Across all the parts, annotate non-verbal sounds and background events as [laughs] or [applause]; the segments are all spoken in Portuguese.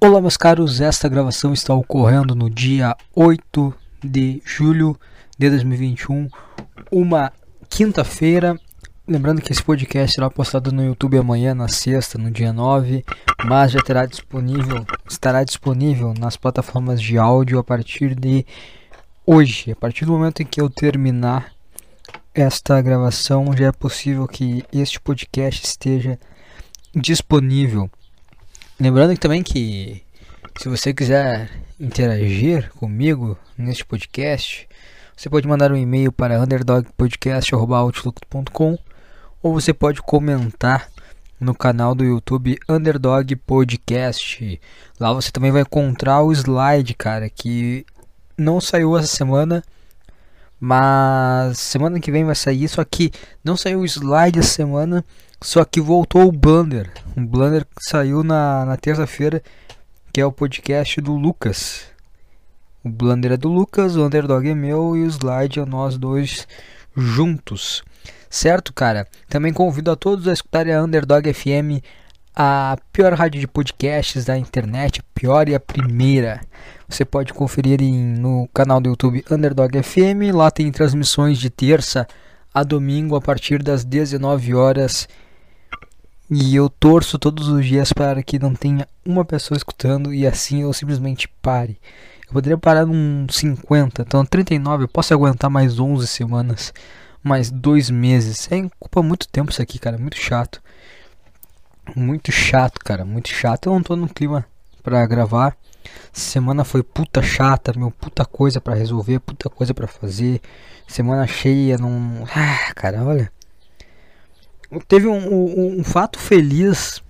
Olá, meus caros, esta gravação está ocorrendo no dia 8 de julho de 2021, uma quinta-feira. Lembrando que esse podcast será postado no YouTube amanhã, na sexta, no dia 9, mas já terá disponível, estará disponível nas plataformas de áudio a partir de hoje. A partir do momento em que eu terminar esta gravação, já é possível que este podcast esteja disponível. Lembrando também que se você quiser interagir comigo neste podcast, você pode mandar um e-mail para underdogpodcast.outlook.com ou você pode comentar no canal do YouTube Underdog Podcast. Lá você também vai encontrar o slide, cara, que não saiu essa semana, mas semana que vem vai sair. Só que não saiu o slide essa semana, só que voltou o Blender. Um Blender que saiu na, na terça-feira, que é o podcast do Lucas. O Blender é do Lucas, o Underdog é meu e o slide é nós dois juntos. Certo, cara? Também convido a todos a escutarem a Underdog FM, a pior rádio de podcasts da internet, a pior e a primeira. Você pode conferir em, no canal do YouTube Underdog FM. Lá tem transmissões de terça a domingo a partir das 19 horas e eu torço todos os dias para que não tenha uma pessoa escutando e assim eu simplesmente pare. Eu poderia parar num 50, então 39 eu posso aguentar mais 11 semanas, mais dois meses. É culpa muito tempo isso aqui, cara, muito chato. Muito chato, cara, muito chato. Eu não tô no clima para gravar. Semana foi puta chata, meu, puta coisa para resolver, puta coisa para fazer. Semana cheia, não. Ah, cara, olha. Teve um, um, um, fato feliz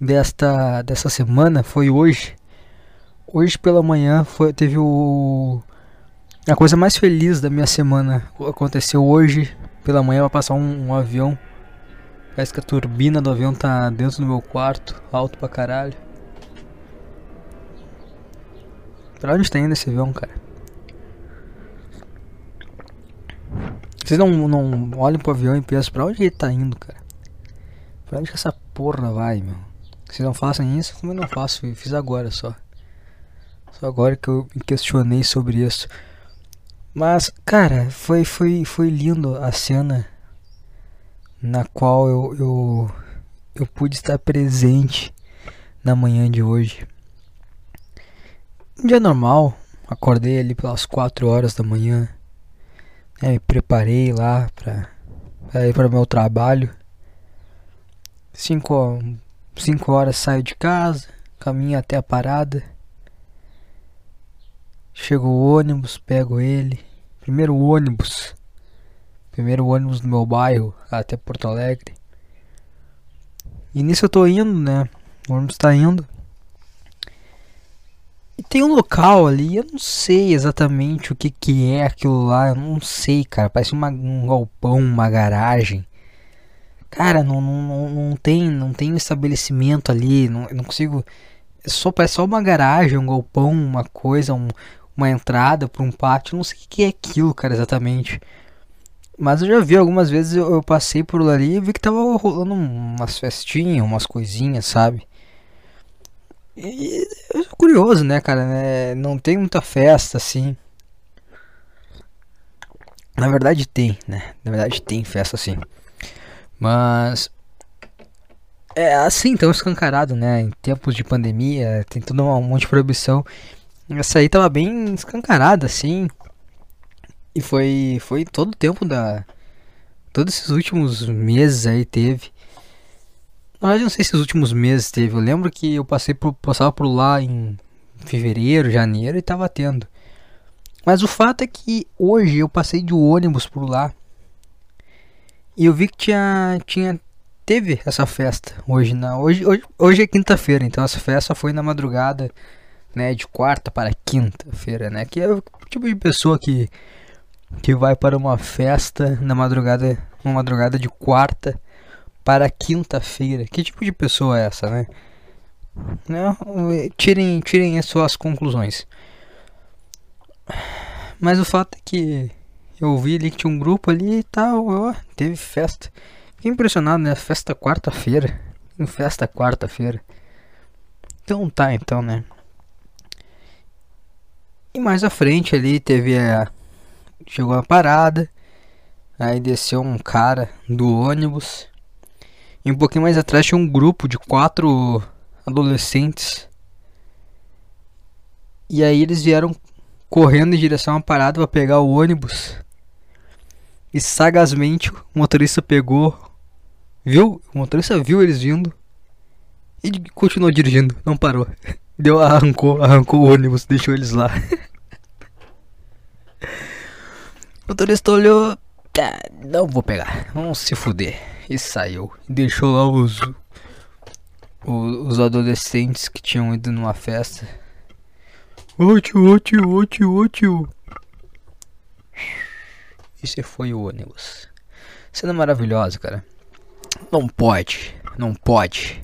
desta, dessa semana, foi hoje. Hoje pela manhã foi, teve o. A coisa mais feliz da minha semana aconteceu hoje pela manhã. Vai passar um, um avião. Parece que a turbina do avião tá dentro do meu quarto, alto pra caralho. Pra onde tá indo esse avião, cara? Vocês não, não olham pro avião e pensam pra onde ele tá indo, cara? Pra onde que essa porra vai, meu? Vocês não façam isso, como eu não faço, eu fiz agora só. Só agora que eu me questionei sobre isso. Mas, cara, foi, foi, foi lindo a cena na qual eu, eu, eu pude estar presente na manhã de hoje. Um dia normal, acordei ali pelas 4 horas da manhã. Né, me preparei lá para ir para o meu trabalho. 5 cinco horas saio de casa, caminho até a parada. Chego o ônibus, pego ele. Primeiro ônibus. Primeiro ônibus do meu bairro até Porto Alegre. E nisso eu tô indo, né? O ônibus tá indo. Tem um local ali, eu não sei exatamente o que que é aquilo lá, eu não sei, cara. Parece uma, um galpão, uma garagem. Cara, não, não, não, tem não tem um estabelecimento ali, não, não consigo. É só, parece só uma garagem, um galpão, uma coisa, um, uma entrada para um pátio. Não sei o que é aquilo, cara, exatamente. Mas eu já vi algumas vezes, eu, eu passei por ali e vi que tava rolando umas festinhas, umas coisinhas, sabe? E sou curioso, né, cara? Né? Não tem muita festa assim. Na verdade tem, né? Na verdade tem festa assim. Mas é assim, tão escancarado, né? Em tempos de pandemia, tem todo um monte de proibição. Essa aí tava bem escancarada, assim. E foi, foi todo o tempo da. Todos esses últimos meses aí teve. Mas não sei se os últimos meses teve. Eu lembro que eu passei por, passava por lá em fevereiro, janeiro e tava tendo. Mas o fato é que hoje eu passei de ônibus por lá e eu vi que tinha, tinha teve essa festa hoje não hoje hoje, hoje é quinta-feira então essa festa foi na madrugada né de quarta para quinta-feira né que é o tipo de pessoa que que vai para uma festa na madrugada uma madrugada de quarta para quinta-feira que tipo de pessoa é essa né não tirem tirem as suas conclusões mas o fato é que eu vi ali que tinha um grupo ali e tal, ó, teve festa. Fiquei impressionado, né? Festa quarta-feira. Festa quarta-feira. Então tá, então, né? E mais à frente ali teve a. Chegou a parada. Aí desceu um cara do ônibus. E um pouquinho mais atrás tinha um grupo de quatro adolescentes. E aí eles vieram correndo em direção à parada para pegar o ônibus. E sagazmente o motorista pegou, viu? O motorista viu eles vindo e continuou dirigindo, não parou. [laughs] Deu, arrancou, arrancou o ônibus, deixou eles lá. [laughs] o motorista olhou, tá, não vou pegar, vamos se fuder. E saiu, deixou lá os, os, adolescentes que tinham ido numa festa. Ô tio, ô tio, ô tio, ô tio. Esse foi o ônibus. Cena maravilhosa, cara. Não pode, não pode.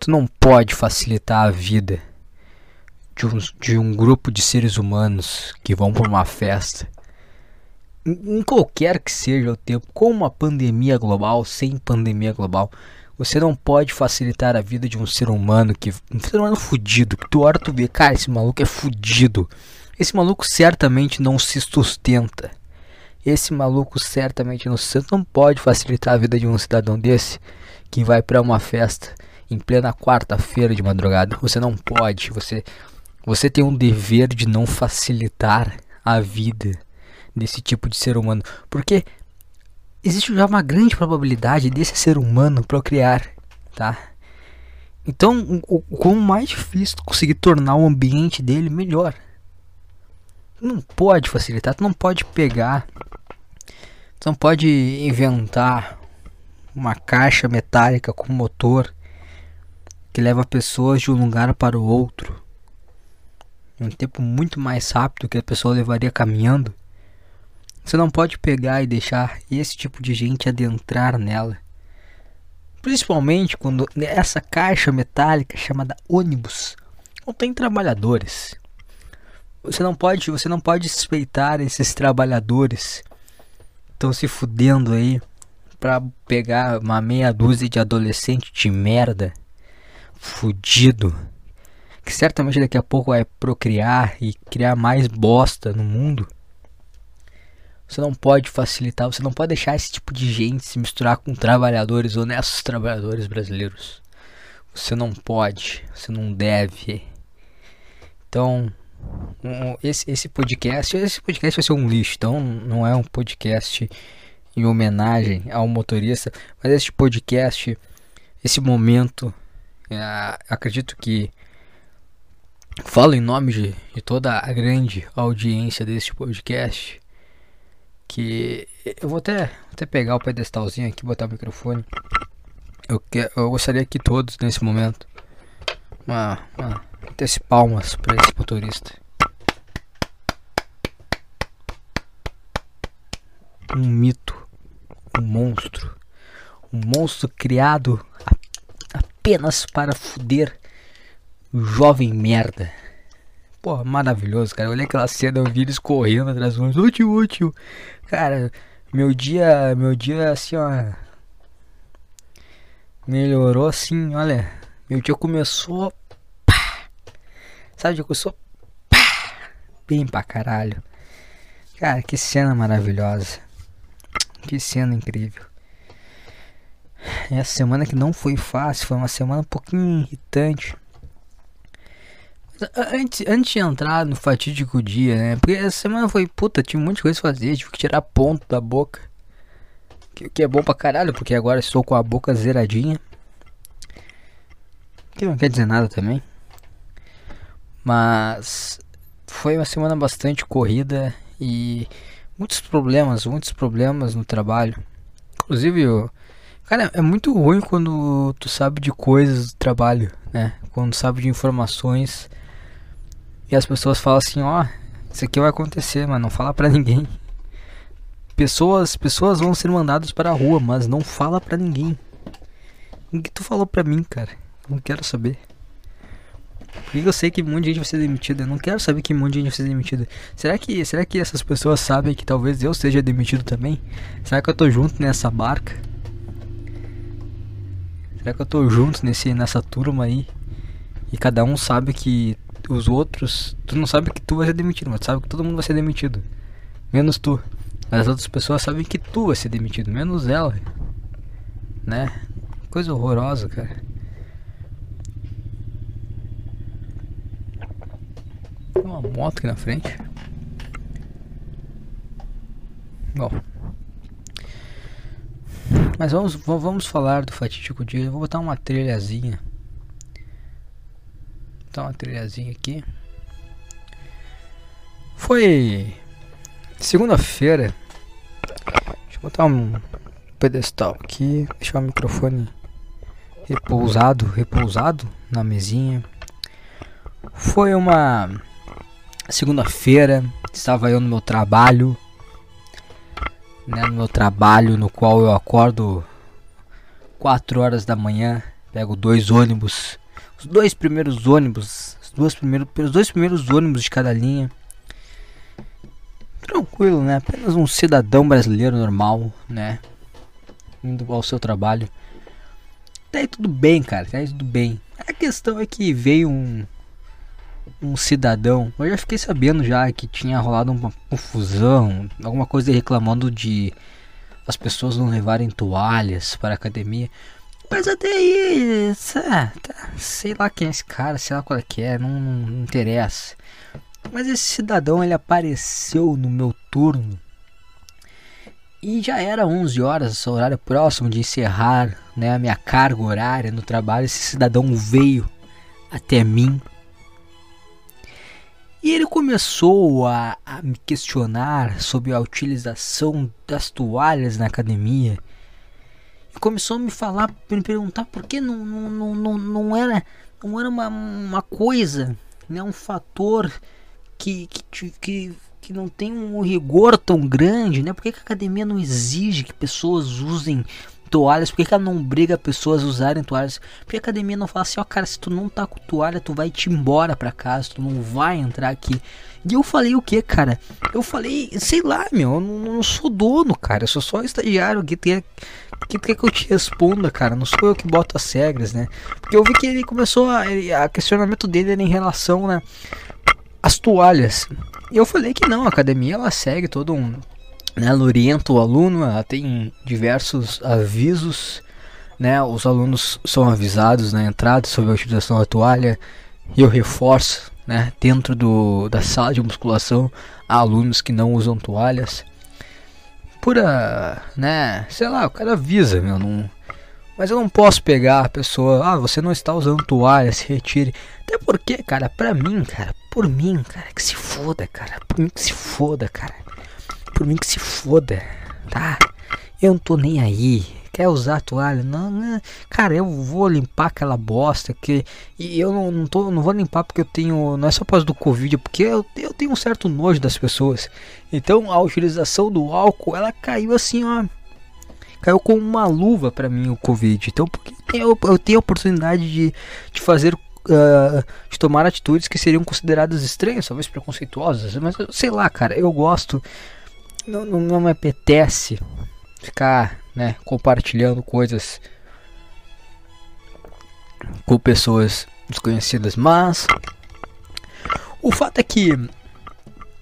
Tu não pode facilitar a vida de um, de um grupo de seres humanos que vão para uma festa. Em, qualquer que seja o tempo, com uma pandemia global, sem pandemia global, você não pode facilitar a vida de um ser humano que. Um ser humano fudido. Que tu olha tu vê, cara, esse maluco é fudido. Esse maluco certamente não se sustenta. Esse maluco certamente não se Não pode facilitar a vida de um cidadão desse que vai para uma festa em plena quarta-feira de madrugada. Você não pode. Você, você tem um dever de não facilitar a vida desse tipo de ser humano. Porque existe já uma grande probabilidade desse ser humano procriar, tá? Então, o, o mais difícil conseguir tornar o ambiente dele melhor. não pode facilitar, tu não pode pegar, tu não pode inventar uma caixa metálica com motor que leva pessoas de um lugar para o outro em um tempo muito mais rápido que a pessoa levaria caminhando você não pode pegar e deixar esse tipo de gente adentrar nela. Principalmente quando essa caixa metálica chamada ônibus tem trabalhadores. Você não pode, você não pode suspeitar esses trabalhadores estão se fudendo aí para pegar uma meia dúzia de adolescente de merda fudido que certamente daqui a pouco vai procriar e criar mais bosta no mundo você não pode facilitar, você não pode deixar esse tipo de gente se misturar com trabalhadores, honestos trabalhadores brasileiros. Você não pode, você não deve. Então, esse, esse podcast, esse podcast vai ser um lixo, então não é um podcast em homenagem ao motorista, mas este podcast, esse momento, é, acredito que falo em nome de, de toda a grande audiência deste podcast que eu vou até, até pegar o pedestalzinho aqui, botar o microfone. Eu, que, eu gostaria que todos nesse momento uma, uma desse palmas para esse motorista. Um mito, um monstro, um monstro criado apenas para fuder o jovem merda. Pô, maravilhoso, cara. Olha aquela cena, eu vi eles correndo atrás do ônibus. Ô tio, ô tio. Cara, meu dia, meu dia assim, ó. Melhorou assim, olha. Meu dia começou. Pá, sabe, dia começou. Pá, bem pra caralho. Cara, que cena maravilhosa. Que cena incrível. Essa semana que não foi fácil, foi uma semana um pouquinho irritante. Antes, antes de entrar no fatídico dia, né? Porque essa semana foi, puta, tinha um monte de coisa pra fazer, tive que tirar ponto da boca. Que, que é bom pra caralho, porque agora estou com a boca zeradinha. Que não quer dizer nada também. Mas foi uma semana bastante corrida e muitos problemas, muitos problemas no trabalho. Inclusive, eu, cara, é muito ruim quando tu sabe de coisas do trabalho, né? Quando sabe de informações e as pessoas falam assim, ó, oh, isso aqui vai acontecer, mas não fala para ninguém. Pessoas, pessoas vão ser mandadas para a rua, mas não fala para ninguém. O que tu falou pra mim, cara? Não quero saber. Por que eu sei que um monte de gente vai ser demitida? Eu não quero saber que um monte de gente vai ser demitida. Será que, será que essas pessoas sabem que talvez eu seja demitido também? Será que eu tô junto nessa barca? Será que eu tô junto nesse, nessa turma aí? E cada um sabe que os outros, tu não sabe que tu vai ser demitido, mas tu sabe que todo mundo vai ser demitido. Menos tu. Mas as outras pessoas sabem que tu vai ser demitido, menos ela. Né? Coisa horrorosa, cara. Tem uma moto aqui na frente. Bom. Mas vamos, vamos falar do fatídico dia. Eu vou botar uma trilhazinha. Botar uma trilhazinha aqui. Foi segunda-feira. Deixa eu botar um pedestal aqui. Deixar o microfone repousado, repousado na mesinha. Foi uma segunda-feira. Estava eu no meu trabalho né, no meu trabalho, no qual eu acordo 4 horas da manhã, pego dois ônibus, os dois primeiros ônibus, os dois primeiros, os dois primeiros ônibus de cada linha. Tranquilo, né? Apenas um cidadão brasileiro normal, né? Indo ao seu trabalho. Tá aí tudo bem, cara, tá aí tudo bem. A questão é que veio um um cidadão. Eu já fiquei sabendo já que tinha rolado uma confusão, alguma coisa reclamando de as pessoas não levarem toalhas para a academia. Mas até aí, tá, sei lá quem é esse cara, sei lá qual é que é, não, não interessa. Mas esse cidadão ele apareceu no meu turno e já era 11 horas, horário próximo de encerrar né, a minha carga horária no trabalho. Esse cidadão veio até mim e ele começou a, a, me questionar sobre a utilização das toalhas na academia. Começou a me falar, me perguntar por que não, não, não, não era, não era uma, uma coisa, né, um fator que, que, que, que não tem um rigor tão grande, né? Por que, que a academia não exige que pessoas usem toalhas, por que, que ela não briga pessoas a usarem toalhas? Por que a academia não fala assim, ó, oh, cara, se tu não tá com toalha, tu vai te embora pra casa, tu não vai entrar aqui. E eu falei o que, cara? Eu falei, sei lá, meu, eu não, não, sou dono, cara, eu sou só estagiário que tem. Que quer que eu te responda, cara? Não sou eu que boto as regras, né? Porque eu vi que ele começou a. A questionamento dele era em relação, né? As toalhas. E eu falei que não, a academia ela segue todo um né, ela orienta o aluno, ela tem diversos avisos, né, os alunos são avisados na entrada sobre a utilização da toalha e eu reforço, né, dentro do, da sala de musculação há alunos que não usam toalhas. Pura, né, sei lá, o cara avisa, meu, não, mas eu não posso pegar a pessoa, ah, você não está usando toalha, se retire. Até porque, cara, pra mim, cara, por mim, cara, que se foda, cara, por mim que se foda, cara por mim que se foda, tá? Eu não tô nem aí. Quer usar toalha? Não, não, cara, eu vou limpar aquela bosta que e eu não, não tô, não vou limpar porque eu tenho, não é só por causa do covid, é porque eu, eu tenho um certo nojo das pessoas. Então a utilização do álcool, ela caiu assim, ó, caiu com uma luva para mim o covid. Então porque eu, eu tenho a oportunidade de, de fazer uh, de tomar atitudes que seriam consideradas estranhas, talvez preconceituosas, mas sei lá, cara, eu gosto não, não, não me apetece ficar né, compartilhando coisas com pessoas desconhecidas, mas o fato é que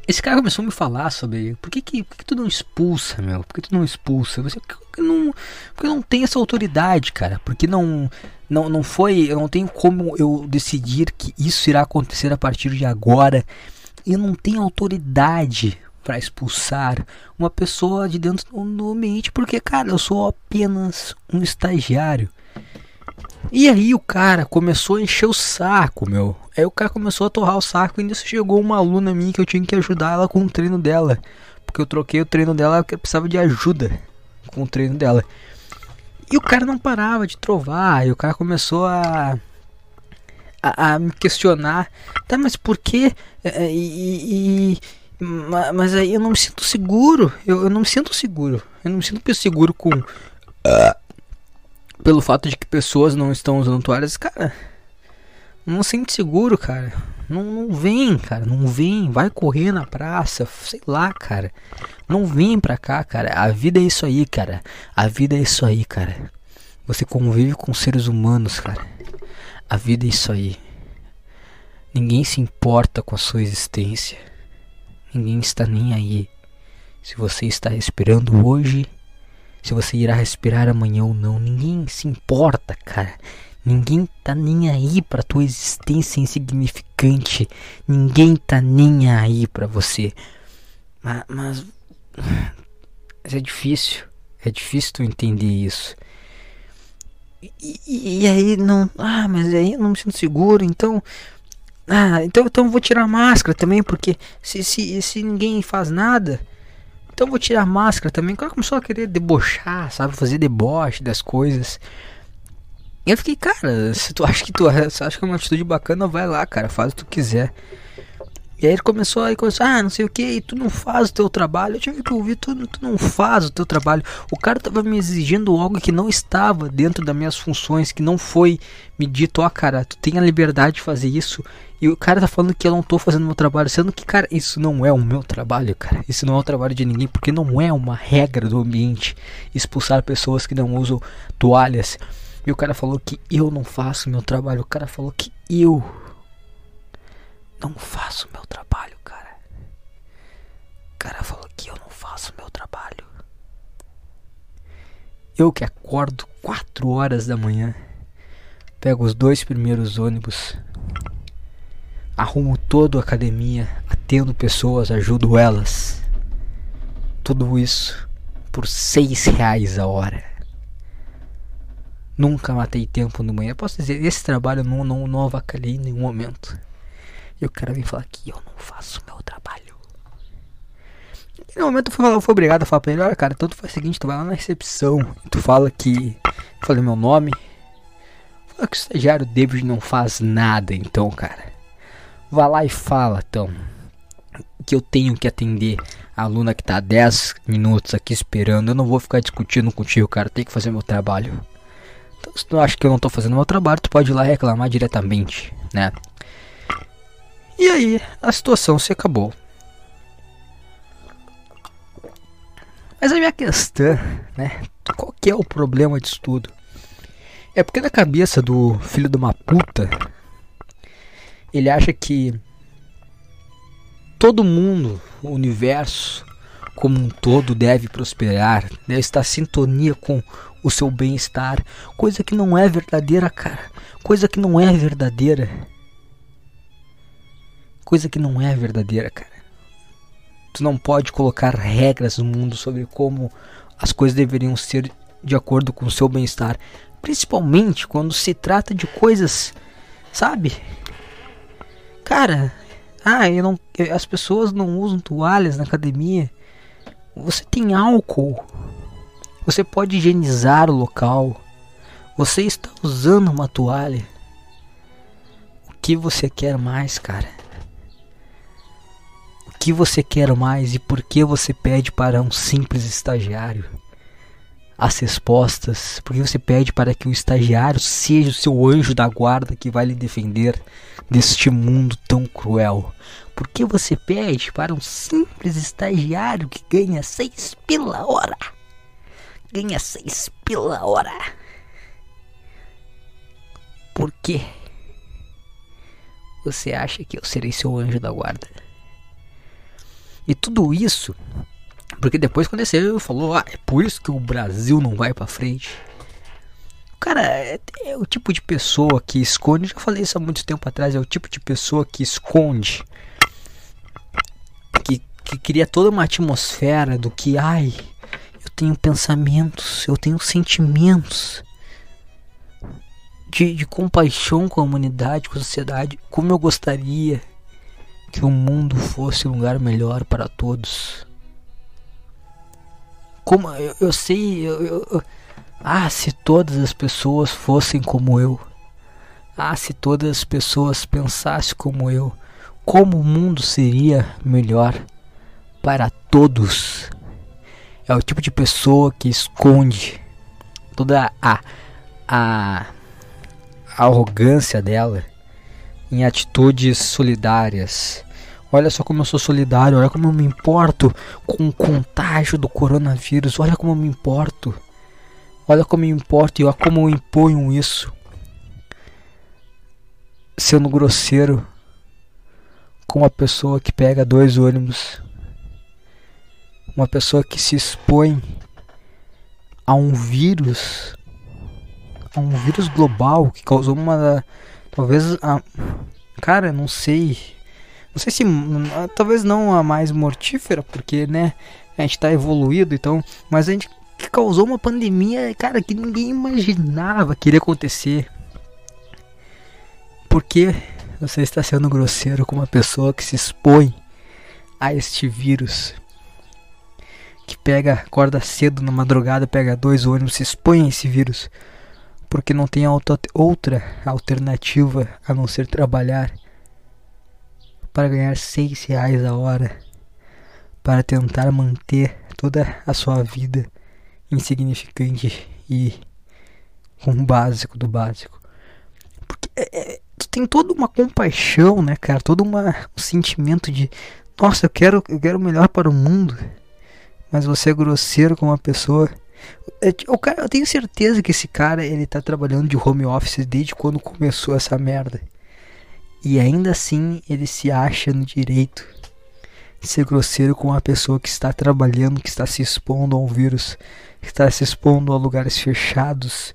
esse cara começou a me falar sobre por que, que, por que tu não expulsa, meu? Por que tu não expulsa? Você porque não, porque não tem essa autoridade, cara. Porque não, não, não foi, eu não tenho como eu decidir que isso irá acontecer a partir de agora. Eu não tenho autoridade para expulsar uma pessoa de dentro do ambiente, porque, cara, eu sou apenas um estagiário. E aí o cara começou a encher o saco, meu. Aí o cara começou a torrar o saco e nisso chegou uma aluna minha que eu tinha que ajudar ela com o treino dela. Porque eu troquei o treino dela porque precisava de ajuda com o treino dela. E o cara não parava de trovar, e o cara começou a a, a me questionar, tá, mas por que? E, e, e mas aí eu não me sinto seguro. Eu, eu não me sinto seguro. Eu não me sinto seguro com. Uh, pelo fato de que pessoas não estão usando toalhas. Cara, não sente seguro, cara. Não, não vem, cara. Não vem. Vai correr na praça. Sei lá, cara. Não vem pra cá, cara. A vida é isso aí, cara. A vida é isso aí, cara. Você convive com seres humanos, cara. A vida é isso aí. Ninguém se importa com a sua existência. Ninguém está nem aí. Se você está respirando hoje, se você irá respirar amanhã ou não, ninguém se importa, cara. Ninguém tá nem aí pra tua existência insignificante. Ninguém tá nem aí pra você. Mas, mas, mas é difícil. É difícil tu entender isso. E, e, e, aí não. Ah, mas aí eu não me sinto seguro, então. Ah, então, então vou tirar a máscara também, porque se, se, se ninguém faz nada, então vou tirar a máscara também. O cara começou a querer debochar, sabe? Fazer deboche das coisas. E eu fiquei, cara, se tu acha que tu acha que é uma atitude bacana, vai lá, cara, faz o que tu quiser. E aí ele começou aí começou, ah, não sei o que, tu não faz o teu trabalho. Eu tive que ouvir, tu, tu não faz o teu trabalho. O cara tava me exigindo algo que não estava dentro das minhas funções, que não foi me dito, ó, oh, cara, tu tem a liberdade de fazer isso. E o cara tá falando que eu não tô fazendo meu trabalho, sendo que, cara, isso não é o meu trabalho, cara. Isso não é o trabalho de ninguém, porque não é uma regra do ambiente expulsar pessoas que não usam toalhas. E o cara falou que eu não faço meu trabalho. O cara falou que eu não faço meu trabalho, cara. O cara falou que eu não faço meu trabalho. Eu que acordo 4 horas da manhã, pego os dois primeiros ônibus, arrumo toda a academia, atendo pessoas, ajudo elas. Tudo isso por seis reais a hora. Nunca matei tempo no manhã. Posso dizer, esse trabalho não, não, não avacalhei em nenhum momento. E o cara vem falar que eu não faço meu trabalho. E no momento eu fui, eu fui obrigado a falar pra ele, olha cara, então tu faz o seguinte, tu vai lá na recepção tu fala que. Falei meu nome. Fala que o estagiário David não faz nada, então, cara. Vá lá e fala, então. Que eu tenho que atender a aluna que tá 10 minutos aqui esperando. Eu não vou ficar discutindo contigo, cara. Tem que fazer meu trabalho. Então, se tu acha que eu não tô fazendo meu trabalho, tu pode ir lá reclamar diretamente, né? E aí a situação se acabou. Mas a minha questão, né? Qual que é o problema disso tudo? É porque na cabeça do filho de uma puta, ele acha que todo mundo, o universo como um todo deve prosperar, deve estar em sintonia com o seu bem-estar, coisa que não é verdadeira, cara. Coisa que não é verdadeira coisa que não é verdadeira, cara. Tu não pode colocar regras no mundo sobre como as coisas deveriam ser de acordo com o seu bem-estar, principalmente quando se trata de coisas, sabe? Cara, ah, eu não, as pessoas não usam toalhas na academia. Você tem álcool. Você pode higienizar o local. Você está usando uma toalha. O que você quer mais, cara? Que você quer mais e por que você pede para um simples estagiário? As respostas, porque você pede para que o estagiário seja o seu anjo da guarda que vai lhe defender deste mundo tão cruel. Por que você pede para um simples estagiário que ganha seis pela hora? Ganha seis pela hora. Por que você acha que eu serei seu anjo da guarda? E tudo isso, porque depois quando esse falou, ah, é por isso que o Brasil não vai para frente. Cara, é, é, o tipo de pessoa que esconde, já falei isso há muito tempo atrás, é o tipo de pessoa que esconde, que, que cria toda uma atmosfera do que, ai, eu tenho pensamentos, eu tenho sentimentos. De, de compaixão com a humanidade, com a sociedade, como eu gostaria que o mundo fosse um lugar melhor para todos. Como eu, eu sei, eu, eu, ah, se todas as pessoas fossem como eu. Ah, se todas as pessoas pensassem como eu, como o mundo seria melhor para todos. É o tipo de pessoa que esconde toda a, a, a arrogância dela em atitudes solidárias. Olha só como eu sou solidário, olha como eu me importo com o contágio do coronavírus, olha como eu me importo. Olha como eu me importo e olha como eu imponho isso. Sendo grosseiro com uma pessoa que pega dois ônibus, uma pessoa que se expõe a um vírus, a um vírus global que causou uma, talvez, a, cara, não sei, não sei se, talvez não a mais mortífera, porque, né, a gente tá evoluído, então, mas a gente que causou uma pandemia, cara, que ninguém imaginava que iria acontecer. Porque você está sendo grosseiro com uma pessoa que se expõe a este vírus. Que pega, acorda cedo na madrugada, pega dois ônibus, se expõe a esse vírus. Porque não tem outra alternativa a não ser trabalhar para ganhar seis reais a hora. Para tentar manter toda a sua vida insignificante e com o básico do básico. Porque é, é, tu tem toda uma compaixão, né, cara? Todo uma, um sentimento de, nossa, eu quero, eu quero melhor para o mundo. Mas você é grosseiro com uma pessoa. É, o cara, eu tenho certeza que esse cara ele tá trabalhando de home office desde quando começou essa merda. E ainda assim ele se acha no direito de ser grosseiro com uma pessoa que está trabalhando, que está se expondo a um vírus, que está se expondo a lugares fechados,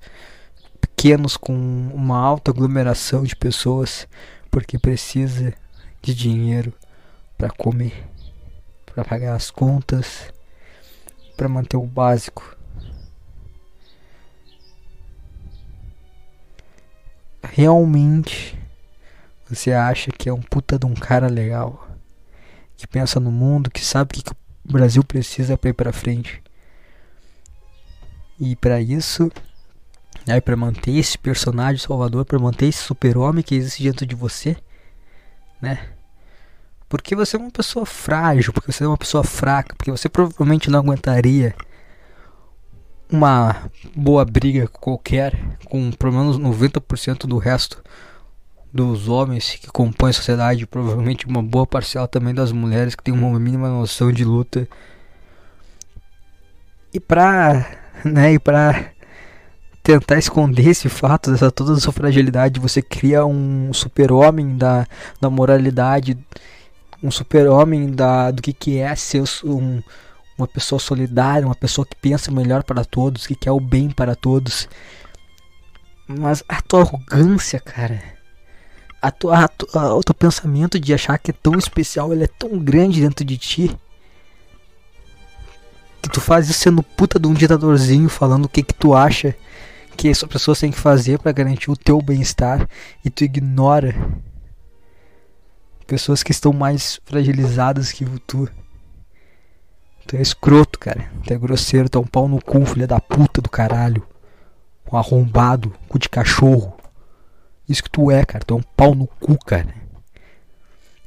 pequenos com uma alta aglomeração de pessoas porque precisa de dinheiro para comer, para pagar as contas, para manter o básico. Realmente você acha que é um puta de um cara legal, que pensa no mundo, que sabe o que, o Brasil precisa para ir para frente. E para isso né, para manter esse personagem Salvador, para manter esse super-homem que existe dentro de você, né? Porque você é uma pessoa frágil, porque você é uma pessoa fraca, porque você provavelmente não aguentaria uma boa briga qualquer com pelo menos 90% do resto dos homens que compõem a sociedade, provavelmente uma boa parcela também das mulheres que tem uma mínima noção de luta. E pra, né, e pra tentar esconder esse fato, dessa toda a sua fragilidade, você cria um super-homem da, da moralidade, um super-homem da do que, que é ser um, uma pessoa solidária, uma pessoa que pensa melhor para todos, que quer o bem para todos. Mas a tua arrogância, cara, a tua, a tua, o teu pensamento de achar que é tão especial, ele é tão grande dentro de ti. Que tu faz isso sendo puta de um ditadorzinho falando o que que tu acha que as pessoas têm que fazer para garantir o teu bem-estar e tu ignora pessoas que estão mais fragilizadas que tu. Tu é escroto, cara. Tu é grosseiro, tu é um pau no cu, filha da puta do caralho. Um arrombado, cu de cachorro. Isso que tu é, cara. Tu é um pau no cu, cara.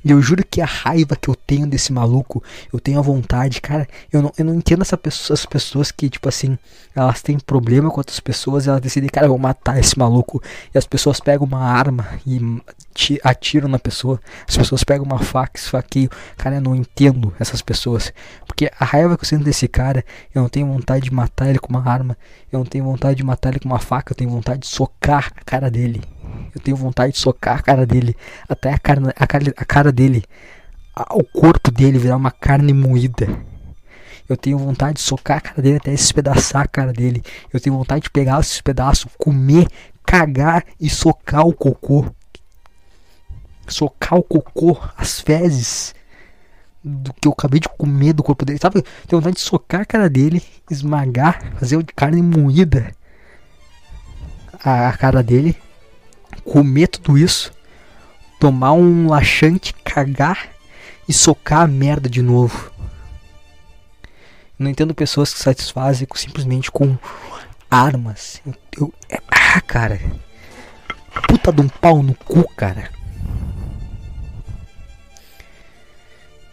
E eu juro que a raiva que eu tenho desse maluco, eu tenho a vontade, cara, eu não, eu não entendo essa pessoa, essas pessoas que, tipo assim, elas têm problema com outras pessoas e elas decidem, cara, eu vou matar esse maluco. E as pessoas pegam uma arma e atiram na pessoa. As pessoas pegam uma faca, esfaqueiam. Cara, eu não entendo essas pessoas. Porque a raiva que eu sinto desse cara, eu não tenho vontade de matar ele com uma arma. Eu não tenho vontade de matar ele com uma faca, eu tenho vontade de socar a cara dele. Eu tenho vontade de socar a cara dele, até a cara, a cara, a cara dele, a, o corpo dele virar uma carne moída. Eu tenho vontade de socar a cara dele até espedaçar a cara dele. Eu tenho vontade de pegar esses pedaços, comer, cagar e socar o cocô. Socar o cocô, as fezes do que eu acabei de comer do corpo dele. Sabe? Tenho vontade de socar a cara dele, esmagar, fazer de carne moída a cara dele comer tudo isso, tomar um laxante, cagar e socar a merda de novo. não entendo pessoas que satisfazem simplesmente com armas. Eu, eu, é, ah, cara. Puta de um pau no cu, cara.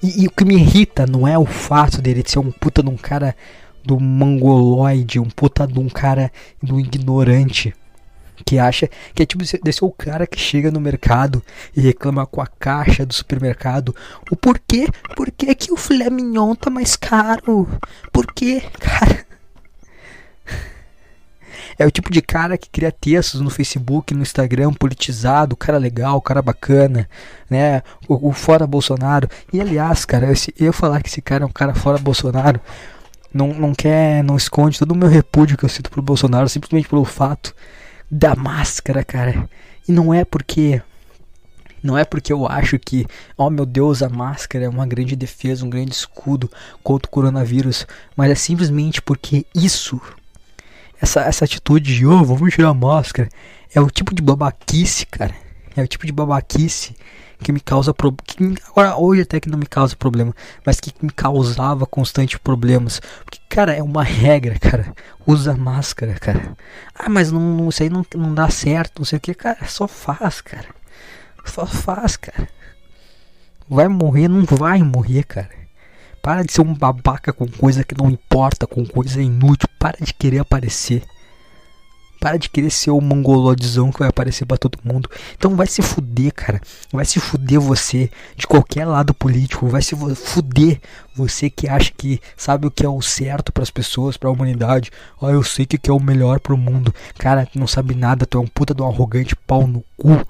E, e, o que me irrita não é o fato dele ser um puta de um cara do mongoloide, um puta de um cara do ignorante que acha que é tipo desse o cara que chega no mercado e reclama com a caixa do supermercado o porquê, por que o filé mignon tá mais caro? Por quê, cara? É o tipo de cara que cria textos no Facebook, no Instagram, politizado, cara legal, cara bacana, né? O, o fora Bolsonaro. E aliás, cara, esse, eu falar que esse cara é um cara fora Bolsonaro, não, não quer, não esconde todo o meu repúdio que eu sinto pro Bolsonaro, simplesmente pelo fato da máscara, cara. E não é porque não é porque eu acho que, oh meu Deus, a máscara é uma grande defesa, um grande escudo contra o coronavírus, mas é simplesmente porque isso, essa, essa atitude de, oh, vamos tirar a máscara, é o tipo de babaquice, cara. É o tipo de babaquice que me causa problema. Agora, hoje até que não me causa problema, mas que me causava constante problemas. Porque, cara, é uma regra, cara. Usa máscara, cara. Ah, mas não, não, isso aí não, não dá certo, não sei o que, cara. Só faz, cara. Só faz, cara. Vai morrer, não vai morrer, cara. Para de ser um babaca com coisa que não importa, com coisa inútil. Para de querer aparecer. Para de querer ser o mongolodizão que vai aparecer para todo mundo. Então vai se fuder, cara. Vai se fuder você de qualquer lado político. Vai se fuder você que acha que sabe o que é o certo para as pessoas, para a humanidade. Ó, oh, eu sei que é o melhor pro mundo. Cara, tu não sabe nada. Tu é um puta de um arrogante pau no cu.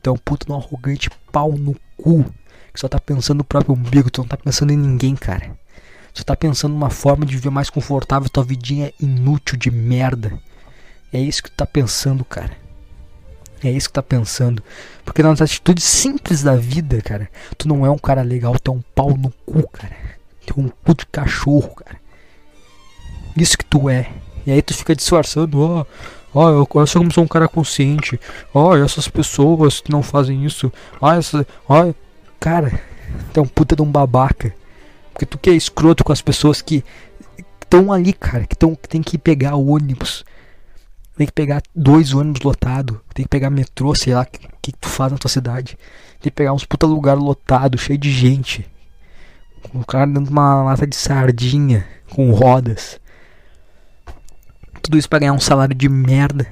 Tu é um puta de um arrogante pau no cu. Que só tá pensando no próprio umbigo. Tu não tá pensando em ninguém, cara. Tu tá pensando numa forma de viver mais confortável. Tua vidinha inútil de merda. É isso que tu tá pensando, cara. É isso que tu tá pensando. Porque nas atitudes simples da vida, cara, tu não é um cara legal, tu é um pau no cu, cara. Tu é um cu de cachorro, cara. Isso que tu é. E aí tu fica disfarçando, ó. Oh, Ó, eu, eu sou como sou um cara consciente. Ó, essas pessoas que não fazem isso. Ó, essa. Ó, cara, tu é um puta de um babaca. Porque tu que é escroto com as pessoas que estão ali, cara, que, tão, que tem que pegar ônibus. Tem que pegar dois ônibus lotados. Tem que pegar metrô, sei lá, o que, que tu faz na tua cidade. Tem que pegar uns puta lugar lotado, cheio de gente. O cara dentro de uma lata de sardinha com rodas. Tudo isso para ganhar um salário de merda.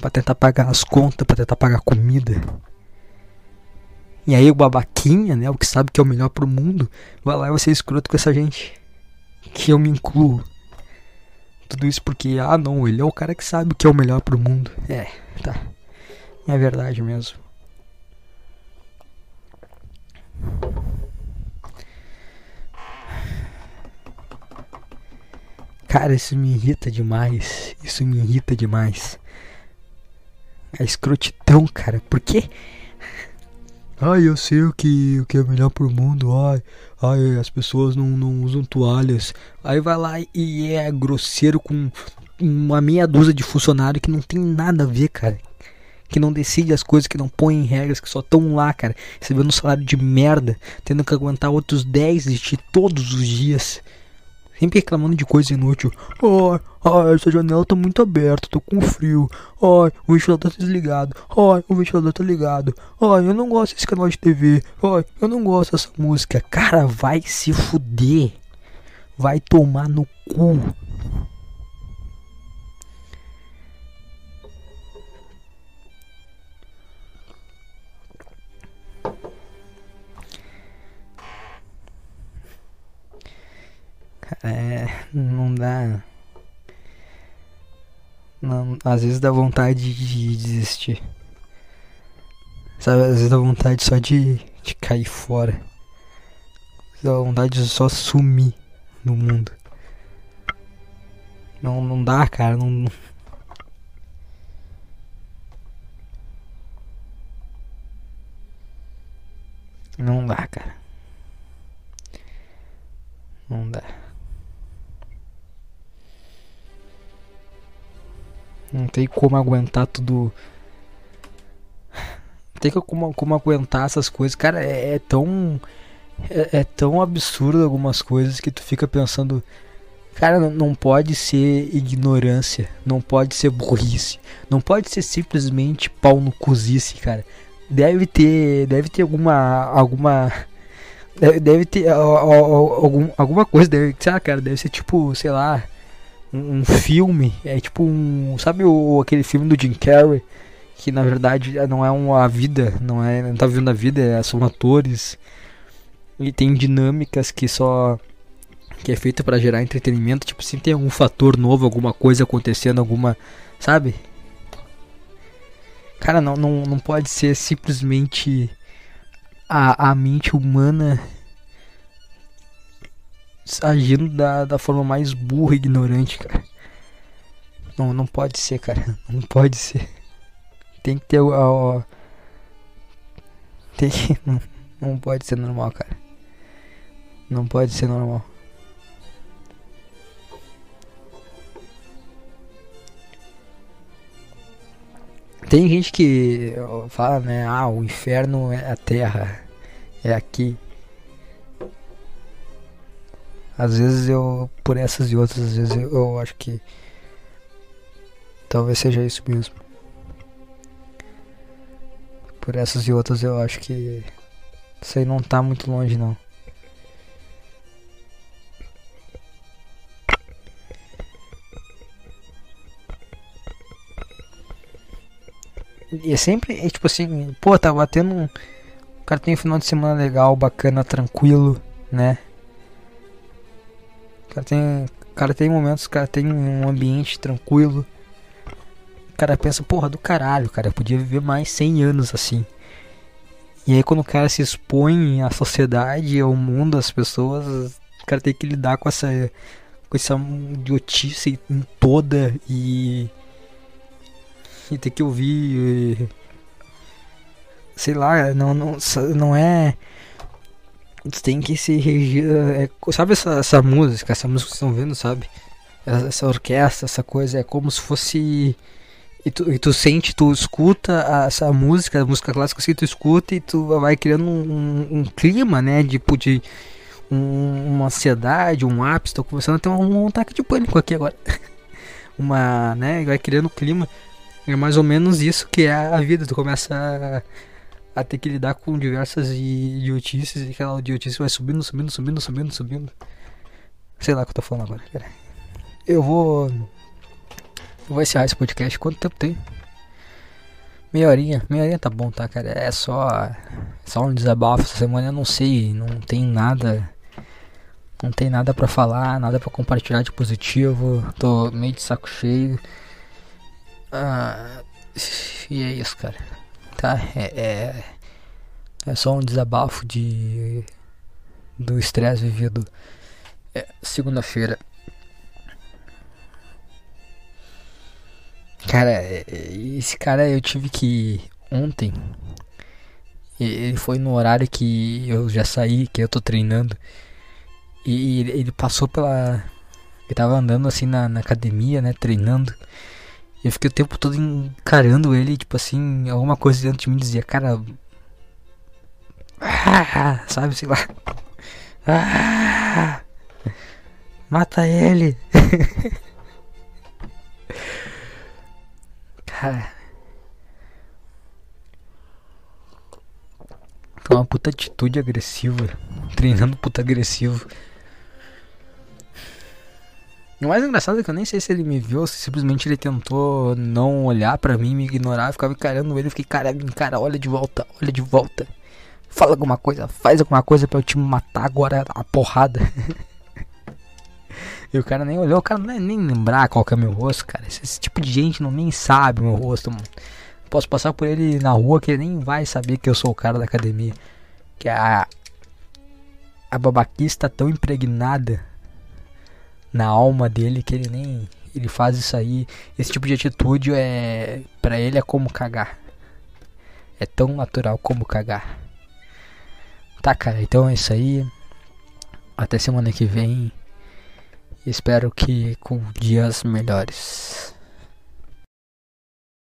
para tentar pagar as contas, para tentar pagar comida. E aí o babaquinha, né, o que sabe que é o melhor pro mundo, vai lá e vai ser escroto com essa gente. Que eu me incluo. Tudo isso porque, ah não, ele é o cara que sabe o que é o melhor pro mundo. É, tá. É verdade mesmo. Cara, isso me irrita demais. Isso me irrita demais. A escrotidão, cara. Por quê? Ai, eu sei o que, o que é melhor pro mundo. Ai, ai, as pessoas não, não usam toalhas. Aí vai lá e é grosseiro com uma meia dúzia de funcionário que não tem nada a ver, cara. Que não decide as coisas, que não põe em regras, que só estão lá, cara. Recebendo um salário de merda, tendo que aguentar outros 10 de todos os dias. Sempre reclamando de coisa inútil. Ai, ai, essa janela tá muito aberta, tô com frio. Ai, o ventilador tá desligado. Ai, o ventilador tá ligado. Ai, eu não gosto desse canal de TV. Ai, eu não gosto dessa música. Cara, vai se fuder. Vai tomar no cu. É, não dá. Não, às vezes dá vontade de desistir. Sabe, às vezes dá vontade só de, de cair fora. Dá vontade de só sumir no mundo. Não, não dá, cara. Não. Não dá, cara. Tem como aguentar tudo. Tem como, como aguentar essas coisas. Cara, é, é tão. É, é, tão absurdo algumas coisas que tu fica pensando. Cara, não, não pode ser ignorância. Não pode ser burrice. Não pode ser simplesmente pau no cozice, cara. Deve ter. Deve ter alguma. alguma. Deve, ter algum, alguma coisa, deve, sei lá, cara, deve ser tipo, sei lá, um, filme, é tipo um. Sabe o, aquele filme do Jim Carrey? Que na verdade não é uma vida, não é. Não tá vivendo a vida, é, são atores. E tem dinâmicas que só. que é feita para gerar entretenimento, tipo, sempre tem algum fator novo, alguma coisa acontecendo, alguma, sabe? Cara, não, não, não pode ser simplesmente a, a mente humana agindo da, da forma mais burra e ignorante, cara. Não, não pode ser, cara. [laughs] Não pode ser. Tem que ter o tem que. [laughs] Não, não pode ser normal, cara. Não pode ser normal. Tem gente que fala, né? Ah, o inferno é a terra. É aqui. Às vezes eu, por essas e outras, às vezes eu, eu acho que talvez seja isso mesmo. Por essas e outras eu acho que isso aí não tá muito longe não. E é sempre, é tipo assim, pô, tá batendo um. O cara tem um final de semana legal, bacana, tranquilo, né? Cara tem. Cara tem momentos, cara tem um ambiente tranquilo. O cara pensa, porra, do caralho, cara, eu podia viver mais 100 anos assim. E aí quando o cara se expõe à sociedade, ao mundo, às pessoas, o cara tem que lidar com essa com essa idiotice toda e e ter que ouvir. Sei lá, não, não, não é. Tem que se regir. É, sabe essa, essa música, essa música que estão vendo, sabe? Essa orquestra, essa coisa, é como se fosse. E tu, e tu sente, tu escuta essa música, a música clássica assim, tu escuta e tu vai criando um, um clima, né? Tipo de um, uma ansiedade, um ápice. Tô começando a ter um, um ataque de pânico aqui agora. [laughs] uma, né? Vai criando um clima. É mais ou menos isso que é a vida. Tu começa a, a ter que lidar com diversas idiotices e aquela idiotice vai subindo, subindo, subindo, subindo, subindo. Sei lá o que eu tô falando agora. Pera. Eu vou. Eu vou encerrar esse podcast. Quanto tempo tem? Meia horinha. Meia horinha tá bom, tá, cara? É só. Só um desabafo essa semana. Eu não sei. Não tem nada. Não tem nada para falar, nada para compartilhar de positivo. Tô meio de saco cheio. Ah, e é isso, cara. Tá? É, é, é só um desabafo de do estresse vivido é, segunda-feira. Cara, é, é, esse cara eu tive que ontem. Ele foi no horário que eu já saí, que eu tô treinando. E ele passou pela. Ele tava andando assim na, na academia, né? Treinando. E eu fiquei o tempo todo encarando ele, tipo assim, alguma coisa dentro de mim dizia, cara. Ah, sabe, sei lá. Ah, mata ele. [laughs] cara. Foi uma puta atitude agressiva. Treinando puta agressivo. O mais engraçado é que eu nem sei se ele me viu se simplesmente ele tentou não olhar para mim, me ignorar, eu ficava encarando ele, fiquei, cara, cara, olha de volta, olha de volta. Fala alguma coisa, faz alguma coisa para eu te matar agora a porrada. [laughs] e o cara nem olhou, o cara não é nem lembrar qual que é meu rosto, cara. Esse, esse tipo de gente não nem sabe meu rosto, mano. Posso passar por ele na rua que ele nem vai saber que eu sou o cara da academia. Que a a babaquice tá tão impregnada na alma dele que ele nem ele faz isso aí. Esse tipo de atitude é para ele é como cagar. É tão natural como cagar. Tá, cara, então é isso aí. Até semana que vem. Espero que com dias melhores.